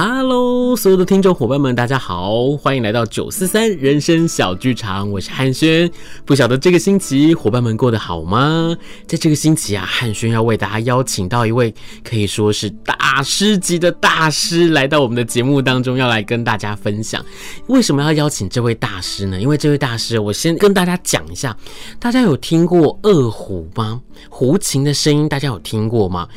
Hello，所有的听众伙伴们，大家好，欢迎来到九四三人生小剧场，我是汉轩。不晓得这个星期伙伴们过得好吗？在这个星期啊，汉轩要为大家邀请到一位可以说是大师级的大师来到我们的节目当中，要来跟大家分享。为什么要邀请这位大师呢？因为这位大师，我先跟大家讲一下，大家有听过二胡吗？胡琴的声音，大家有听过吗？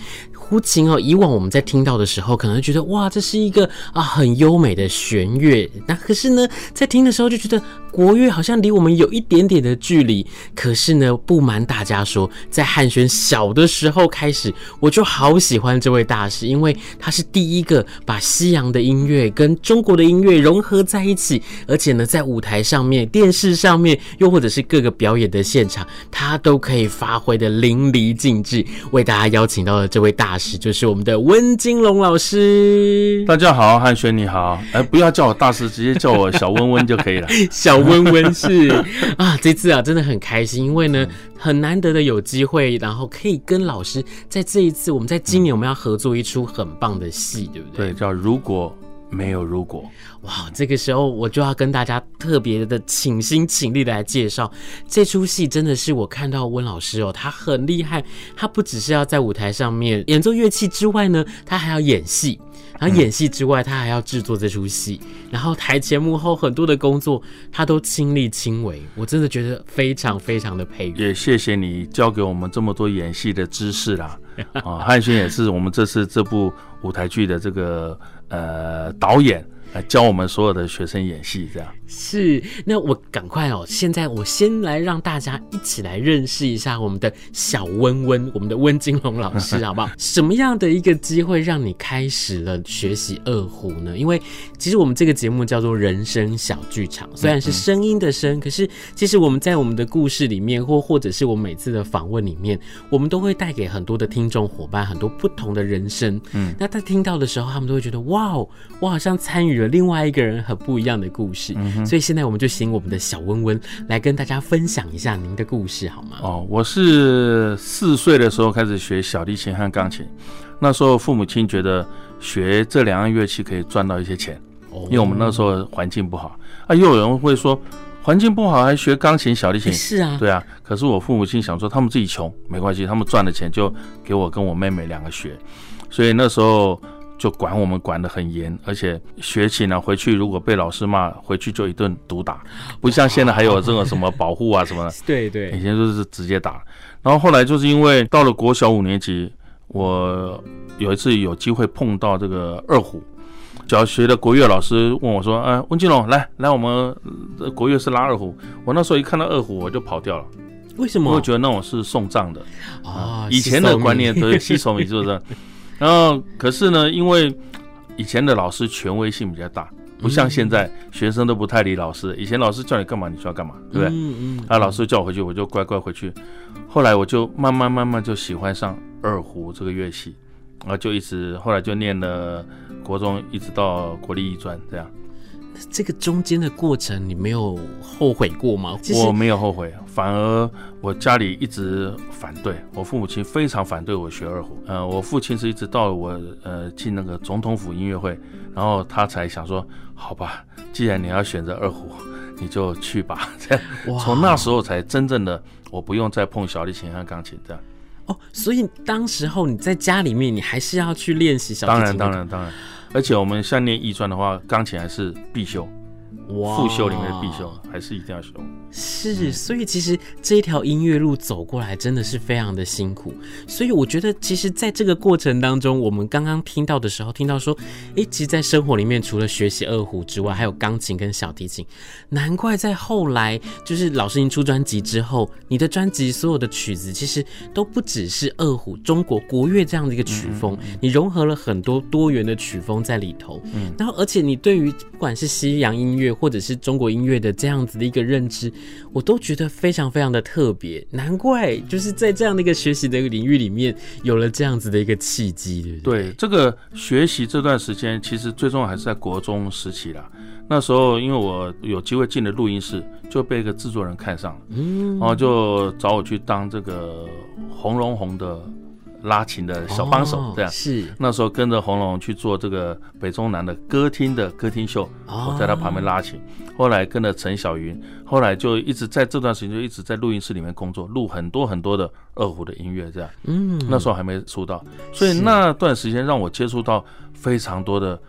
胡琴哦，以往我们在听到的时候，可能觉得哇，这是一个啊很优美的弦乐。那可是呢，在听的时候就觉得国乐好像离我们有一点点的距离。可是呢，不瞒大家说，在汉轩小的时候开始，我就好喜欢这位大师，因为他是第一个把西洋的音乐跟中国的音乐融合在一起，而且呢，在舞台上面、电视上面，又或者是各个表演的现场，他都可以发挥的淋漓尽致。为大家邀请到了这位大师。就是我们的温金龙老师。大家好，汉轩你好，哎，不要叫我大师，直接叫我小温温就可以了。小温温是啊，这次啊真的很开心，因为呢很难得的有机会，然后可以跟老师在这一次，我们在今年我们要合作一出很棒的戏，对不对？对，叫如果。没有如果，哇！这个时候我就要跟大家特别的倾心倾力的来介绍这出戏，真的是我看到温老师哦，他很厉害，他不只是要在舞台上面演奏乐器之外呢，他还要演戏，然后演戏之外，他还要制作这出戏，然后台前幕后很多的工作他都亲力亲为，我真的觉得非常非常的佩服。也谢谢你教给我们这么多演戏的知识啦，啊，汉轩也是我们这次这部舞台剧的这个。呃，导演来教我们所有的学生演戏，这样。是，那我赶快哦，现在我先来让大家一起来认识一下我们的小温温，我们的温金龙老师，好不好？什么样的一个机会让你开始了学习二胡呢？因为其实我们这个节目叫做人生小剧场，虽然是声音的声，可是其实我们在我们的故事里面，或或者是我每次的访问里面，我们都会带给很多的听众伙伴很多不同的人生。嗯，那他听到的时候，他们都会觉得哇哦，我好像参与了另外一个人很不一样的故事。嗯所以现在我们就请我们的小温温来跟大家分享一下您的故事，好吗？哦，我是四岁的时候开始学小提琴和钢琴，那时候父母亲觉得学这两样乐器可以赚到一些钱，哦，因为我们那时候环境不好啊。又有人会说环境不好还学钢琴、小提琴？是啊，对啊。可是我父母亲想说，他们自己穷没关系，他们赚的钱就给我跟我妹妹两个学，所以那时候。就管我们管得很严，而且学琴呢，回去如果被老师骂，回去就一顿毒打，不像现在还有这种什么保护啊什么的。对对，以前就是直接打。然后后来就是因为到了国小五年级，我有一次有机会碰到这个二胡，小学的国乐老师问我说：“哎，温金龙，来来，我们国乐是拉二胡。”我那时候一看到二胡，我就跑掉了。为什么？我觉得那种是送葬的啊。以前的观念都是吸手米，是不是？然后，可是呢，因为以前的老师权威性比较大，不像现在学生都不太理老师。以前老师叫你干嘛，你就要干嘛，对不对？嗯嗯。啊，老师叫我回去，我就乖乖回去。后来我就慢慢慢慢就喜欢上二胡这个乐器，然后就一直后来就念了国中，一直到国立艺专这样。这个中间的过程，你没有后悔过吗？我没有后悔，反而我家里一直反对，我父母亲非常反对我学二胡。呃，我父亲是一直到了我呃进那个总统府音乐会，然后他才想说，好吧，既然你要选择二胡，你就去吧。这样，从那时候才真正的我不用再碰小提琴和钢琴这样。哦，所以当时候你在家里面，你还是要去练习小提琴。当然，当然，当然。而且我们像念艺专的话，钢琴还是必修。副修里面的必修还是一定要修，是，所以其实这一条音乐路走过来真的是非常的辛苦，所以我觉得其实在这个过程当中，我们刚刚听到的时候，听到说，哎，其实在生活里面除了学习二胡之外，还有钢琴跟小提琴，难怪在后来就是老师您出专辑之后，你的专辑所有的曲子其实都不只是二胡、中国国乐这样的一个曲风，你融合了很多多元的曲风在里头，嗯，然后而且你对于不管是西洋音乐，或者是中国音乐的这样子的一个认知，我都觉得非常非常的特别。难怪就是在这样的一个学习的一个领域里面，有了这样子的一个契机，对不对？对，这个学习这段时间，其实最重要还是在国中时期啦。那时候因为我有机会进了录音室，就被一个制作人看上了，嗯，然后就找我去当这个红龙红的拉琴的小帮手，这样、哦、是那时候跟着红龙去做这个北中南的歌厅的歌厅秀，哦、我在他旁边拉琴。后来跟着陈小云，后来就一直在这段时间就一直在录音室里面工作，录很多很多的二胡的音乐，这样。嗯，那时候还没出道，所以那段时间让我接触到非常多的。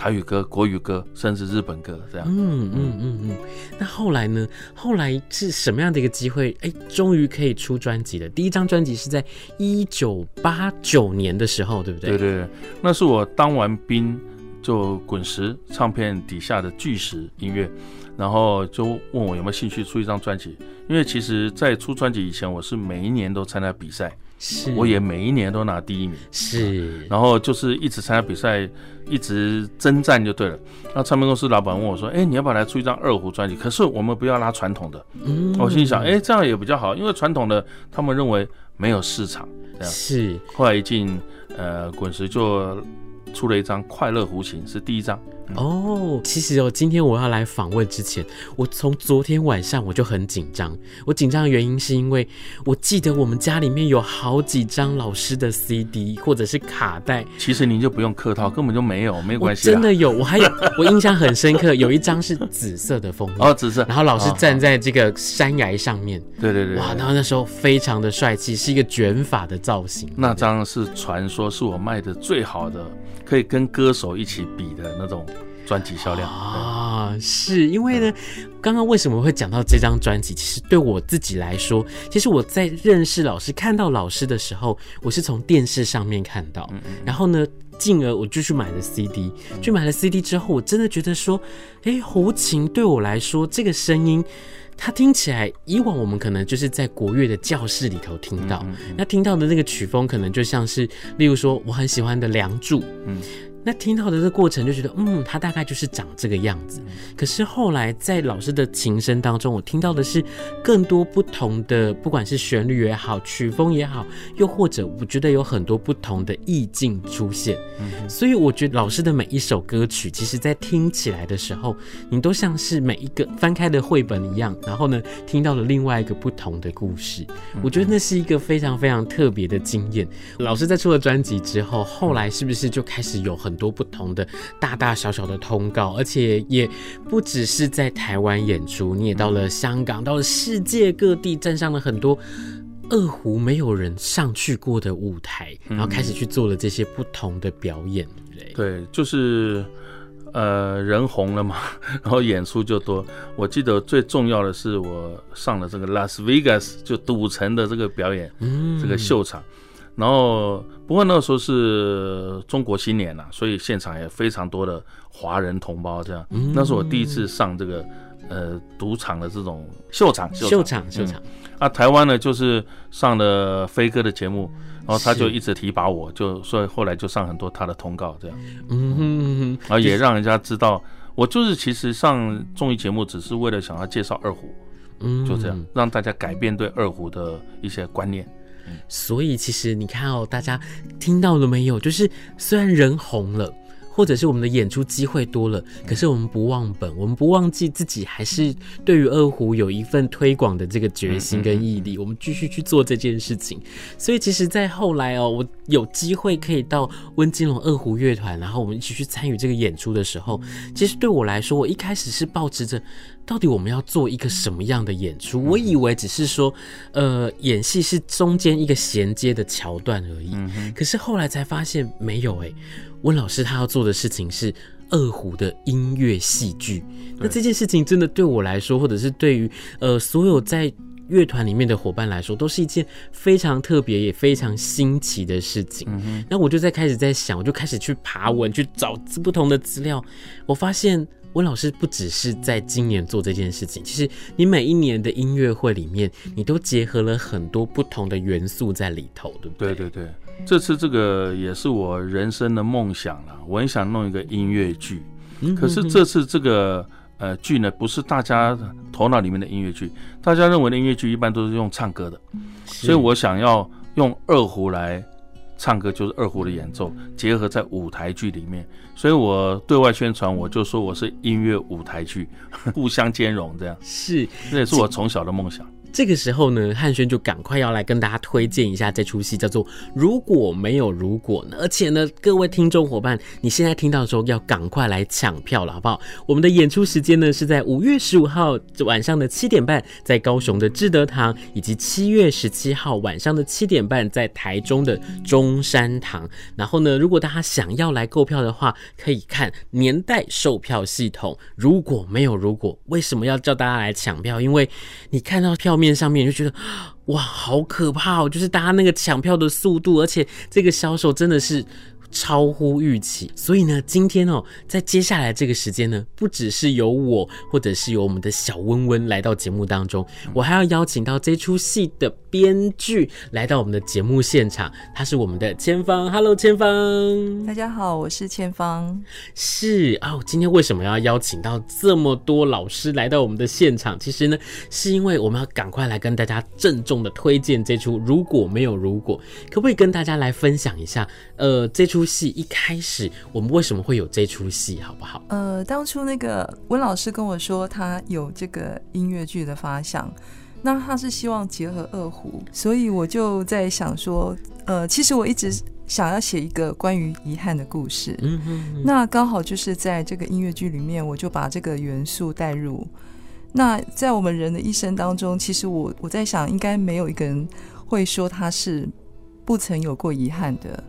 台语歌、国语歌，甚至日本歌，这样。嗯嗯嗯嗯。那后来呢？后来是什么样的一个机会？哎，终于可以出专辑了。第一张专辑是在一九八九年的时候，对不对？对对对，那是我当完兵就滚石唱片底下的巨石音乐，然后就问我有没有兴趣出一张专辑。因为其实，在出专辑以前，我是每一年都参加比赛。是，我也每一年都拿第一名，是，然后就是一直参加比赛，一直征战就对了。那唱片公司老板问我说：“哎，你要不要来出一张二胡专辑？可是我们不要拉传统的。”嗯，我心想：“哎，这样也比较好，因为传统的他们认为没有市场。”这样是。后来一进呃滚石就出了一张《快乐胡琴》，是第一张。哦，其实哦，今天我要来访问之前，我从昨天晚上我就很紧张。我紧张的原因是因为我记得我们家里面有好几张老师的 CD 或者是卡带。其实您就不用客套，根本就没有，没关系。真的有，我还有，我印象很深刻，有一张是紫色的封面哦，紫色。然后老师站在这个山崖上面，对对对，哇，然后那时候非常的帅气，是一个卷发的造型。那张是传说是我卖的最好的，可以跟歌手一起比的那种。专辑销量。啊，是因为呢，刚刚为什么会讲到这张专辑？其实对我自己来说，其实我在认识老师、看到老师的时候，我是从电视上面看到，然后呢，进而我就去买了 CD，去买了 CD 之后，我真的觉得说，哎，胡琴对我来说，这个声音，它听起来，以往我们可能就是在国乐的教室里头听到，那听到的那个曲风，可能就像是，例如说，我很喜欢的《梁祝》，嗯。那听到的这个过程就觉得，嗯，他大概就是长这个样子。可是后来在老师的琴声当中，我听到的是更多不同的，不管是旋律也好，曲风也好，又或者我觉得有很多不同的意境出现。所以我觉得老师的每一首歌曲，其实在听起来的时候，你都像是每一个翻开的绘本一样，然后呢，听到了另外一个不同的故事。我觉得那是一个非常非常特别的经验。老师在出了专辑之后，后来是不是就开始有很很多不同的大大小小的通告，而且也不只是在台湾演出，你也到了香港，到了世界各地，站上了很多二胡没有人上去过的舞台，然后开始去做了这些不同的表演，对，对，就是呃人红了嘛，然后演出就多。我记得最重要的是我上了这个拉斯维加斯就赌城的这个表演，嗯，这个秀场。然后，不过那个时候是中国新年呐、啊，所以现场也非常多的华人同胞。这样，嗯、那是我第一次上这个呃赌场的这种秀场。秀场，秀场。啊，台湾呢就是上了飞哥的节目，然后他就一直提拔我，就所以后来就上很多他的通告，这样。嗯哼嗯哼。然后也让人家知道，我就是其实上综艺节目只是为了想要介绍二胡，嗯，就这样让大家改变对二胡的一些观念。所以其实你看哦，大家听到了没有？就是虽然人红了。或者是我们的演出机会多了，可是我们不忘本，我们不忘记自己还是对于二胡有一份推广的这个决心跟毅力，我们继续去做这件事情。所以其实，在后来哦，我有机会可以到温金龙二胡乐团，然后我们一起去参与这个演出的时候，其实对我来说，我一开始是抱持着到底我们要做一个什么样的演出，我以为只是说，呃，演戏是中间一个衔接的桥段而已。可是后来才发现没有哎。温老师他要做的事情是二胡的音乐戏剧，那这件事情真的对我来说，或者是对于呃所有在乐团里面的伙伴来说，都是一件非常特别也非常新奇的事情。那我就在开始在想，我就开始去爬文，去找不同的资料，我发现温老师不只是在今年做这件事情，其实你每一年的音乐会里面，你都结合了很多不同的元素在里头，对不对？对对对。这次这个也是我人生的梦想了，我很想弄一个音乐剧。可是这次这个呃剧呢，不是大家头脑里面的音乐剧，大家认为的音乐剧一般都是用唱歌的，所以我想要用二胡来唱歌，就是二胡的演奏结合在舞台剧里面。所以我对外宣传，我就说我是音乐舞台剧，互相兼容这样。是，这也是我从小的梦想。这个时候呢，汉轩就赶快要来跟大家推荐一下这出戏，叫做《如果没有如果》。而且呢，各位听众伙伴，你现在听到的时候要赶快来抢票了，好不好？我们的演出时间呢是在五月十五号晚上的七点半，在高雄的志德堂，以及七月十七号晚上的七点半在台中的中山堂。然后呢，如果大家想要来购票的话，可以看年代售票系统。如果没有如果，为什么要叫大家来抢票？因为你看到票面上面就觉得哇，好可怕哦！就是大家那个抢票的速度，而且这个销售真的是。超乎预期，所以呢，今天哦，在接下来这个时间呢，不只是由我，或者是由我们的小温温来到节目当中，我还要邀请到这出戏的编剧来到我们的节目现场，他是我们的千方，Hello，千芳，大家好，我是千方，是哦，今天为什么要邀请到这么多老师来到我们的现场？其实呢，是因为我们要赶快来跟大家郑重的推荐这出《如果没有如果》，可不可以跟大家来分享一下？呃，这出。出戏一开始，我们为什么会有这出戏，好不好？呃，当初那个温老师跟我说，他有这个音乐剧的发想，那他是希望结合二胡，所以我就在想说，呃，其实我一直想要写一个关于遗憾的故事，嗯哼哼，那刚好就是在这个音乐剧里面，我就把这个元素带入。那在我们人的一生当中，其实我我在想，应该没有一个人会说他是不曾有过遗憾的。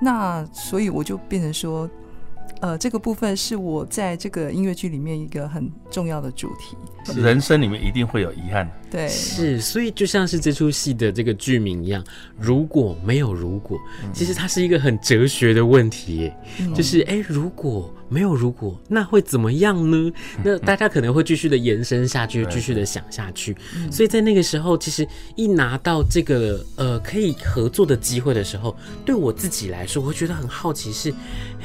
那所以我就变成说，呃，这个部分是我在这个音乐剧里面一个很重要的主题。人生里面一定会有遗憾，对，是，所以就像是这出戏的这个剧名一样，如果没有如果，其实它是一个很哲学的问题耶，嗯、就是哎，如果没有如果，那会怎么样呢？那大家可能会继续的延伸下去，继续的想下去。所以在那个时候，其实一拿到这个呃可以合作的机会的时候，对我自己来说，我会觉得很好奇是，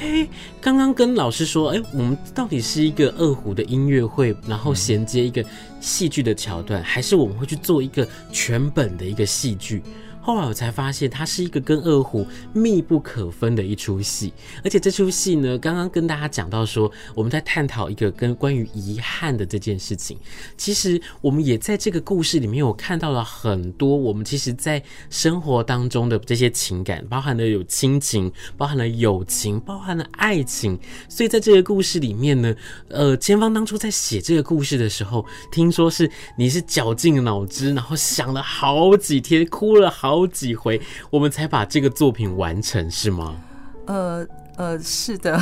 哎，刚刚跟老师说，哎，我们到底是一个二胡的音乐会，然后衔接。一个戏剧的桥段，还是我们会去做一个全本的一个戏剧。后来我才发现，它是一个跟二胡密不可分的一出戏，而且这出戏呢，刚刚跟大家讲到说，我们在探讨一个跟关于遗憾的这件事情。其实我们也在这个故事里面，有看到了很多我们其实在生活当中的这些情感，包含了有亲情，包含了友情，包含了爱情。所以在这个故事里面呢，呃，千芳当初在写这个故事的时候，听说是你是绞尽脑汁，然后想了好几天，哭了好。好几回，我们才把这个作品完成，是吗？呃呃，是的，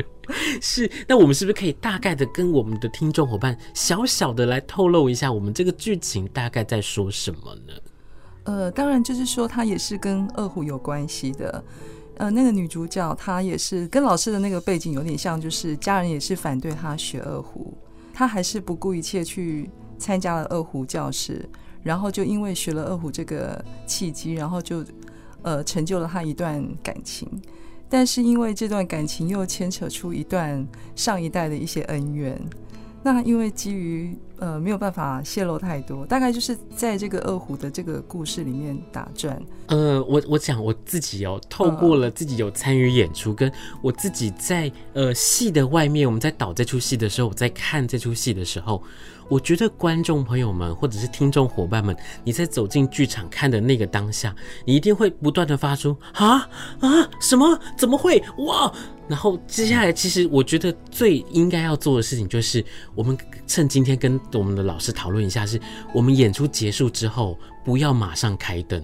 是。那我们是不是可以大概的跟我们的听众伙伴小小的来透露一下，我们这个剧情大概在说什么呢？呃，当然就是说，它也是跟二胡有关系的。呃，那个女主角她也是跟老师的那个背景有点像，就是家人也是反对她学二胡，她还是不顾一切去参加了二胡教室。然后就因为学了二胡这个契机，然后就呃成就了他一段感情，但是因为这段感情又牵扯出一段上一代的一些恩怨，那因为基于呃没有办法泄露太多，大概就是在这个二胡的这个故事里面打转。呃，我我讲我自己哦，透过了自己有参与演出，跟我自己在呃戏的外面，我们在导这出戏的时候，我在看这出戏的时候。我觉得观众朋友们或者是听众伙伴们，你在走进剧场看的那个当下，你一定会不断的发出啊啊什么怎么会哇？然后接下来，其实我觉得最应该要做的事情就是，我们趁今天跟我们的老师讨论一下，是我们演出结束之后不要马上开灯，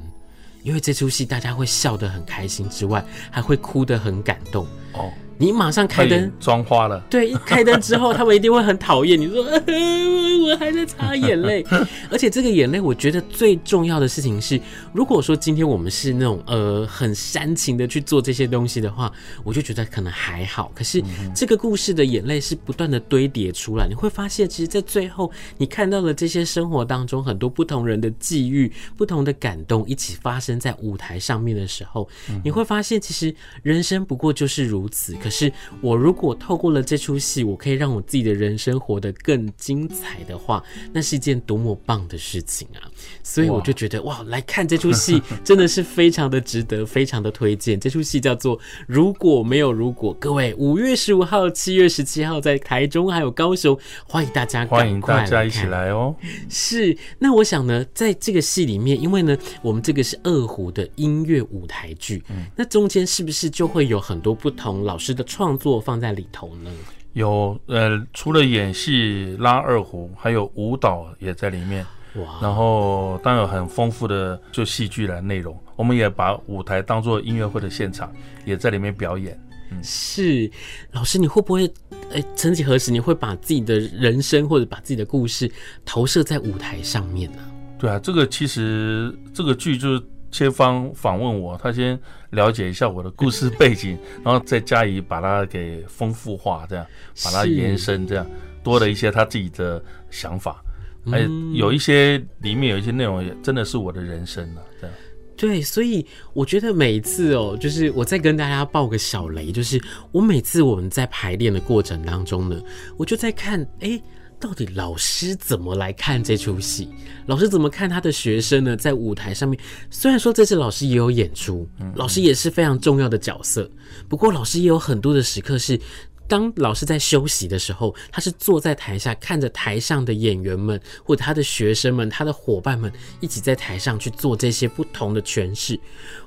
因为这出戏大家会笑得很开心之外，还会哭得很感动哦。你马上开灯，妆花了。对，一开灯之后，他们一定会很讨厌。你说，我还在擦眼泪，而且这个眼泪，我觉得最重要的事情是，如果说今天我们是那种呃很煽情的去做这些东西的话，我就觉得可能还好。可是这个故事的眼泪是不断的堆叠出来，你会发现，其实，在最后你看到了这些生活当中很多不同人的际遇、不同的感动一起发生在舞台上面的时候，你会发现，其实人生不过就是如此。可是我如果透过了这出戏，我可以让我自己的人生活得更精彩的话，那是一件多么棒的事情啊！所以我就觉得哇，哇，来看这出戏真的是非常的值得，非常的推荐。这出戏叫做《如果没有如果》，各位五月十五号、七月十七号在台中还有高雄，欢迎大家，欢迎大家一起来哦。是，那我想呢，在这个戏里面，因为呢，我们这个是二胡的音乐舞台剧，嗯，那中间是不是就会有很多不同老师的创作放在里头呢？有，呃，除了演戏拉二胡，还有舞蹈也在里面。哇！然后当然有很丰富的就戏剧的内容，我们也把舞台当做音乐会的现场，也在里面表演。嗯，是，老师，你会不会，哎，曾几何时你会把自己的人生或者把自己的故事投射在舞台上面呢？对啊，这个其实这个剧就是切方访问我，他先了解一下我的故事背景，然后再加以把它给丰富化，这样把它延伸，这样多了一些他自己的想法，还有一些里面有一些内容也真的是我的人生了，这样。对，所以我觉得每一次哦，就是我再跟大家爆个小雷，就是我每次我们在排练的过程当中呢，我就在看，哎，到底老师怎么来看这出戏？老师怎么看他的学生呢？在舞台上面，虽然说这次老师也有演出，老师也是非常重要的角色，不过老师也有很多的时刻是。当老师在休息的时候，他是坐在台下看着台上的演员们，或者他的学生们、他的伙伴们一起在台上去做这些不同的诠释。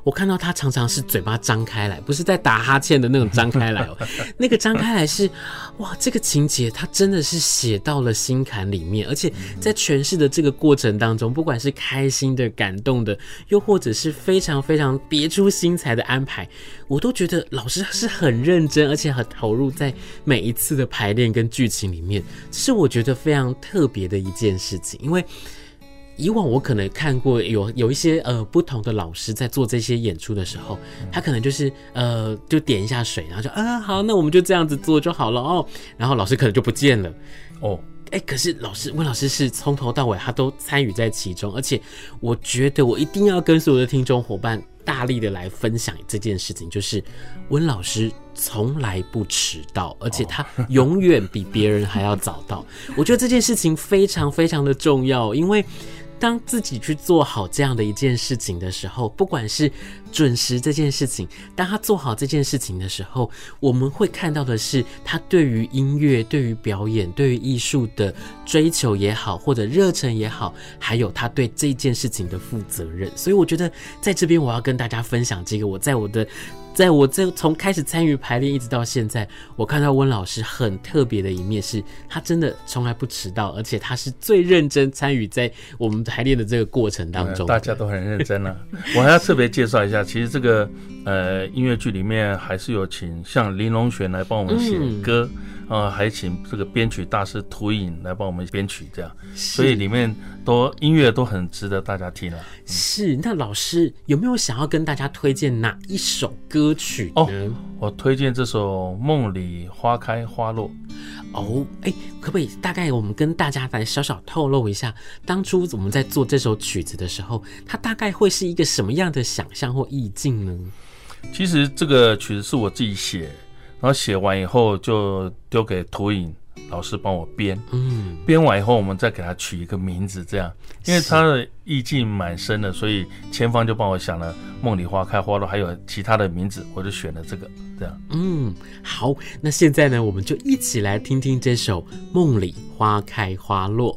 我看到他常常是嘴巴张开来，不是在打哈欠的那种张开来哦，那个张开来是哇，这个情节他真的是写到了心坎里面，而且在诠释的这个过程当中，不管是开心的、感动的，又或者是非常非常别出心裁的安排，我都觉得老师是很认真，而且很投入在。每一次的排练跟剧情里面，这是我觉得非常特别的一件事情。因为以往我可能看过有有一些呃不同的老师在做这些演出的时候，他可能就是呃就点一下水，然后就啊好，那我们就这样子做就好了哦。然后老师可能就不见了哦。哎，可是老师温老师是从头到尾他都参与在其中，而且我觉得我一定要跟所有的听众伙伴。大力的来分享这件事情，就是温老师从来不迟到，而且他永远比别人还要早到。我觉得这件事情非常非常的重要，因为。当自己去做好这样的一件事情的时候，不管是准时这件事情，当他做好这件事情的时候，我们会看到的是他对于音乐、对于表演、对于艺术的追求也好，或者热忱也好，还有他对这件事情的负责任。所以，我觉得在这边我要跟大家分享这个，我在我的。在我这从开始参与排练一直到现在，我看到温老师很特别的一面是，他真的从来不迟到，而且他是最认真参与在我们排练的这个过程当中。大家都很认真了、啊。我还要特别介绍一下，其实这个呃音乐剧里面还是有请像林隆璇来帮我们写歌。嗯啊，还请这个编曲大师涂影来帮我们编曲，这样，所以里面都音乐都很值得大家听啊。是，那老师有没有想要跟大家推荐哪一首歌曲呢？哦，我推荐这首《梦里花开花落》。哦，哎，可不可以大概我们跟大家来小小透露一下，当初我们在做这首曲子的时候，它大概会是一个什么样的想象或意境呢？其实这个曲子是我自己写。然后写完以后就丢给涂影老师帮我编，嗯，编完以后我们再给他取一个名字，这样，因为他的意境蛮深的，所以前方就帮我想了“梦里花开花落”，还有其他的名字，我就选了这个，这样。嗯，好，那现在呢，我们就一起来听听这首《梦里花开花落》。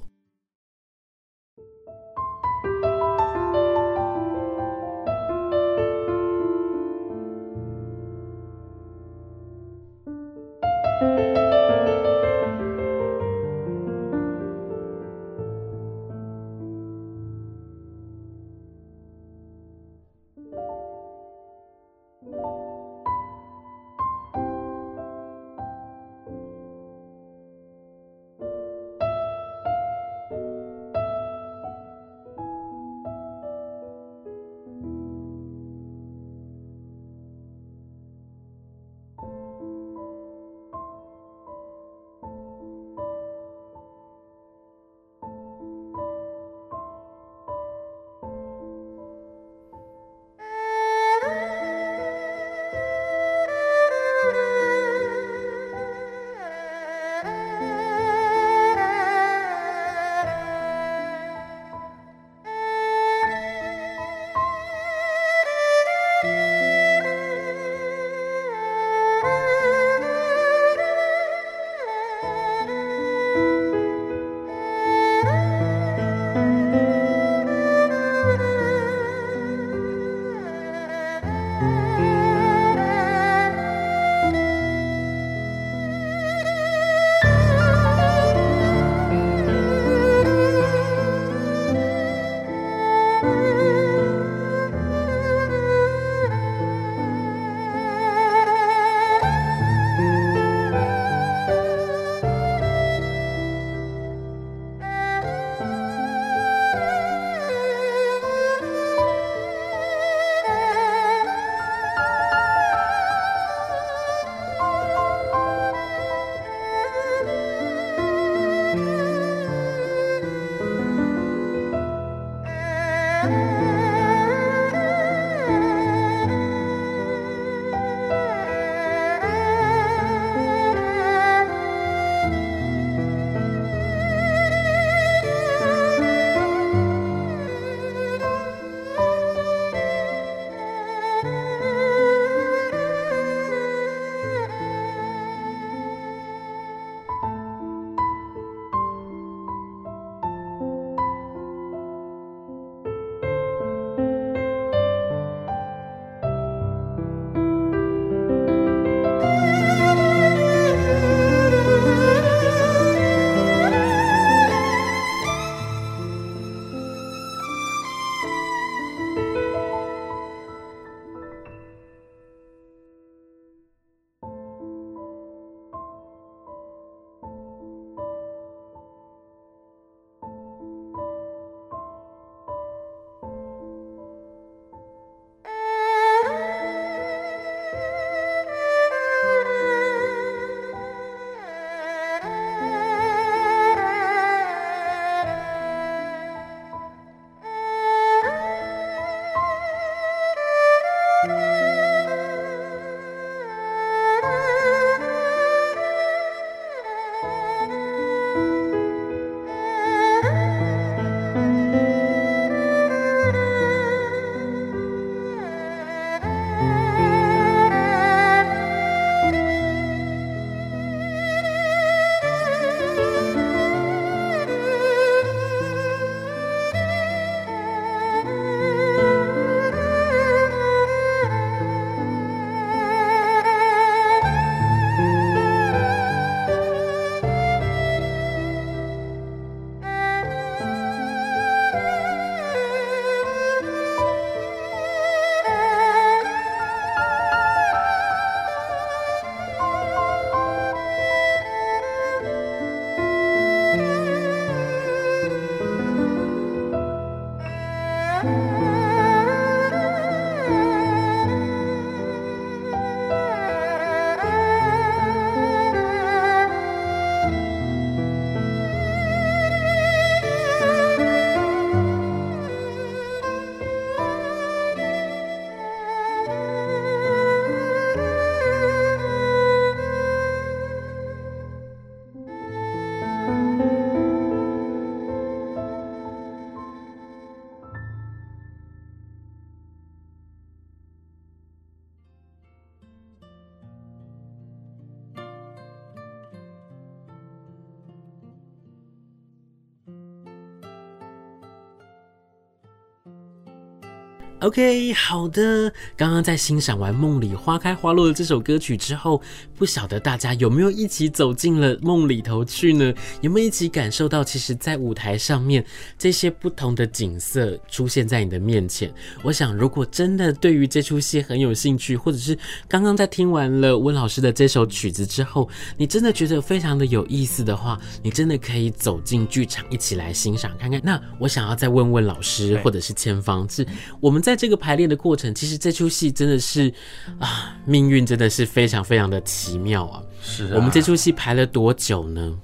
OK，好的。刚刚在欣赏完《梦里花开花落》的这首歌曲之后，不晓得大家有没有一起走进了梦里头去呢？有没有一起感受到，其实，在舞台上面这些不同的景色出现在你的面前？我想，如果真的对于这出戏很有兴趣，或者是刚刚在听完了温老师的这首曲子之后，你真的觉得非常的有意思的话，你真的可以走进剧场一起来欣赏看看。那我想要再问问老师，或者是千芳，是我们在。在这个排练的过程，其实这出戏真的是啊，命运真的是非常非常的奇妙啊！是啊，我们这出戏排了多久呢？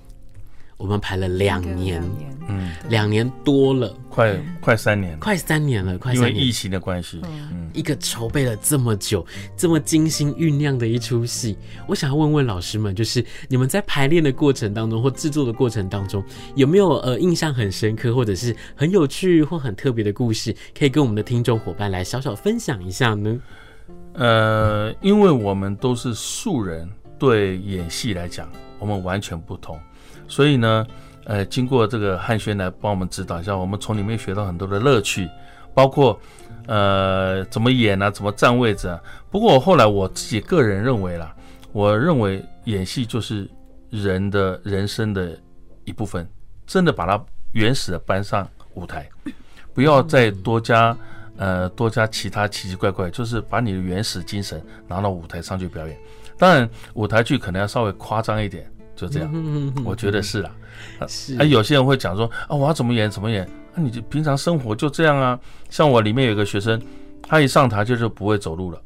我们排了两年，嗯，两年多了，快快三年，快三年了，快三年，因为疫情的关系，嗯，一个筹备了这么久、这么精心酝酿的一出戏，我想要问问老师们，就是你们在排练的过程当中或制作的过程当中，有没有呃印象很深刻，或者是很有趣或很特别的故事，可以跟我们的听众伙伴来小小分享一下呢？呃，因为我们都是素人，对演戏来讲，我们完全不同。所以呢，呃，经过这个汉轩来帮我们指导一下，我们从里面学到很多的乐趣，包括呃怎么演啊，怎么站位置啊。不过我后来我自己个人认为啦，我认为演戏就是人的人生的一部分，真的把它原始的搬上舞台，不要再多加呃多加其他奇奇怪怪，就是把你的原始精神拿到舞台上去表演。当然，舞台剧可能要稍微夸张一点。就这样，我觉得是啦。是，啊，有些人会讲说啊，我要怎么演怎么演？那你就平常生活就这样啊。像我里面有个学生，他一上台就是不会走路了。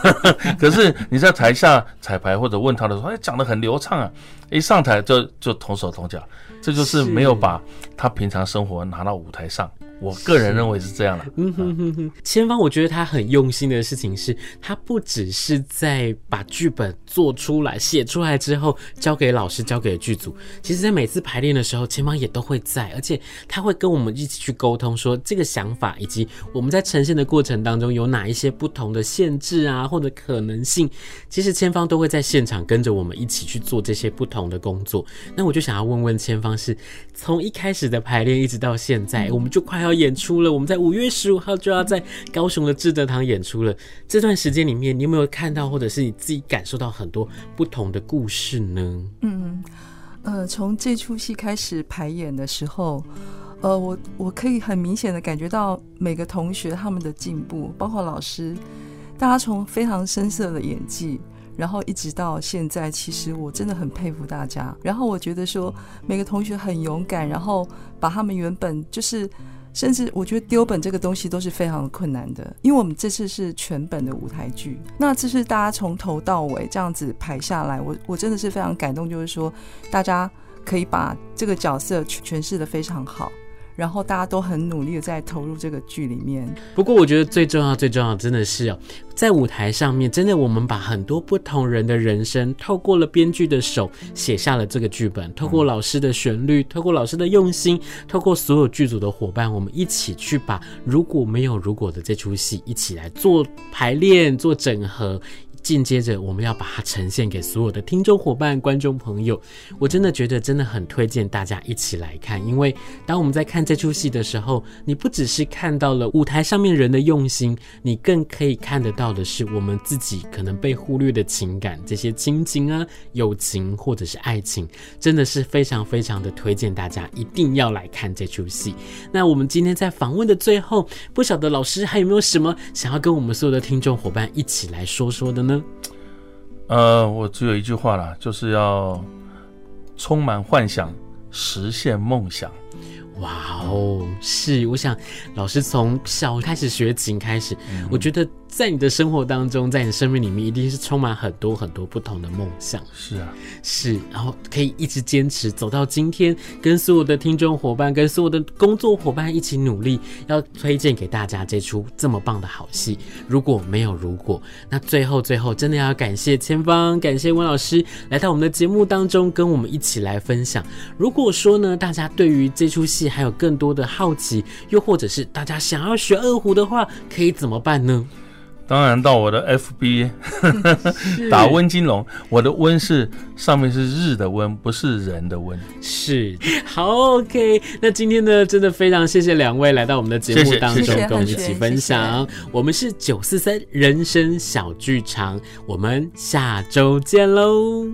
可是你在台下彩排或者问他的时候，哎，讲的很流畅啊。一上台就就同手同脚，这就是没有把他平常生活拿到舞台上。我个人认为是这样的。嗯哼哼哼，千方，我觉得他很用心的事情是，他不只是在把剧本做出来、写出来之后交给老师、交给剧组。其实，在每次排练的时候，千方也都会在，而且他会跟我们一起去沟通，说这个想法以及我们在呈现的过程当中有哪一些不同的限制啊，或者可能性。其实，千方都会在现场跟着我们一起去做这些不同的工作。那我就想要问问千方，是从一开始的排练一直到现在，我们就快要。演出了，我们在五月十五号就要在高雄的志德堂演出了。这段时间里面，你有没有看到，或者是你自己感受到很多不同的故事呢？嗯，呃，从这出戏开始排演的时候，呃，我我可以很明显的感觉到每个同学他们的进步，包括老师，大家从非常生涩的演技。然后一直到现在，其实我真的很佩服大家。然后我觉得说每个同学很勇敢，然后把他们原本就是，甚至我觉得丢本这个东西都是非常困难的，因为我们这次是全本的舞台剧，那这是大家从头到尾这样子排下来，我我真的是非常感动，就是说大家可以把这个角色诠释的非常好。然后大家都很努力的在投入这个剧里面。不过我觉得最重要、最重要真的是哦，在舞台上面，真的我们把很多不同人的人生，透过了编剧的手写下了这个剧本，透过老师的旋律，透过老师的用心，透过所有剧组的伙伴，我们一起去把如果没有如果的这出戏一起来做排练、做整合。紧接着，我们要把它呈现给所有的听众伙伴、观众朋友。我真的觉得真的很推荐大家一起来看，因为当我们在看这出戏的时候，你不只是看到了舞台上面人的用心，你更可以看得到的是我们自己可能被忽略的情感，这些亲情啊、友情或者是爱情，真的是非常非常的推荐大家一定要来看这出戏。那我们今天在访问的最后，不晓得老师还有没有什么想要跟我们所有的听众伙伴一起来说说的呢？呃，我只有一句话啦，就是要充满幻想，实现梦想。哇哦，是，我想老师从小开始学琴开始，嗯、我觉得。在你的生活当中，在你的生命里面，一定是充满很多很多不同的梦想。是啊，是，然后可以一直坚持走到今天，跟所有的听众伙伴，跟所有的工作伙伴一起努力，要推荐给大家这出这么棒的好戏。如果没有如果，那最后最后真的要感谢千方，感谢温老师来到我们的节目当中，跟我们一起来分享。如果说呢，大家对于这出戏还有更多的好奇，又或者是大家想要学二胡的话，可以怎么办呢？当然到我的 FB 打温金龙，我的温是上面是日的温，不是人的温。是，好 OK。那今天呢，真的非常谢谢两位来到我们的节目当中，跟我们一起分享。我们是九四三人生小剧场，我们下周见喽。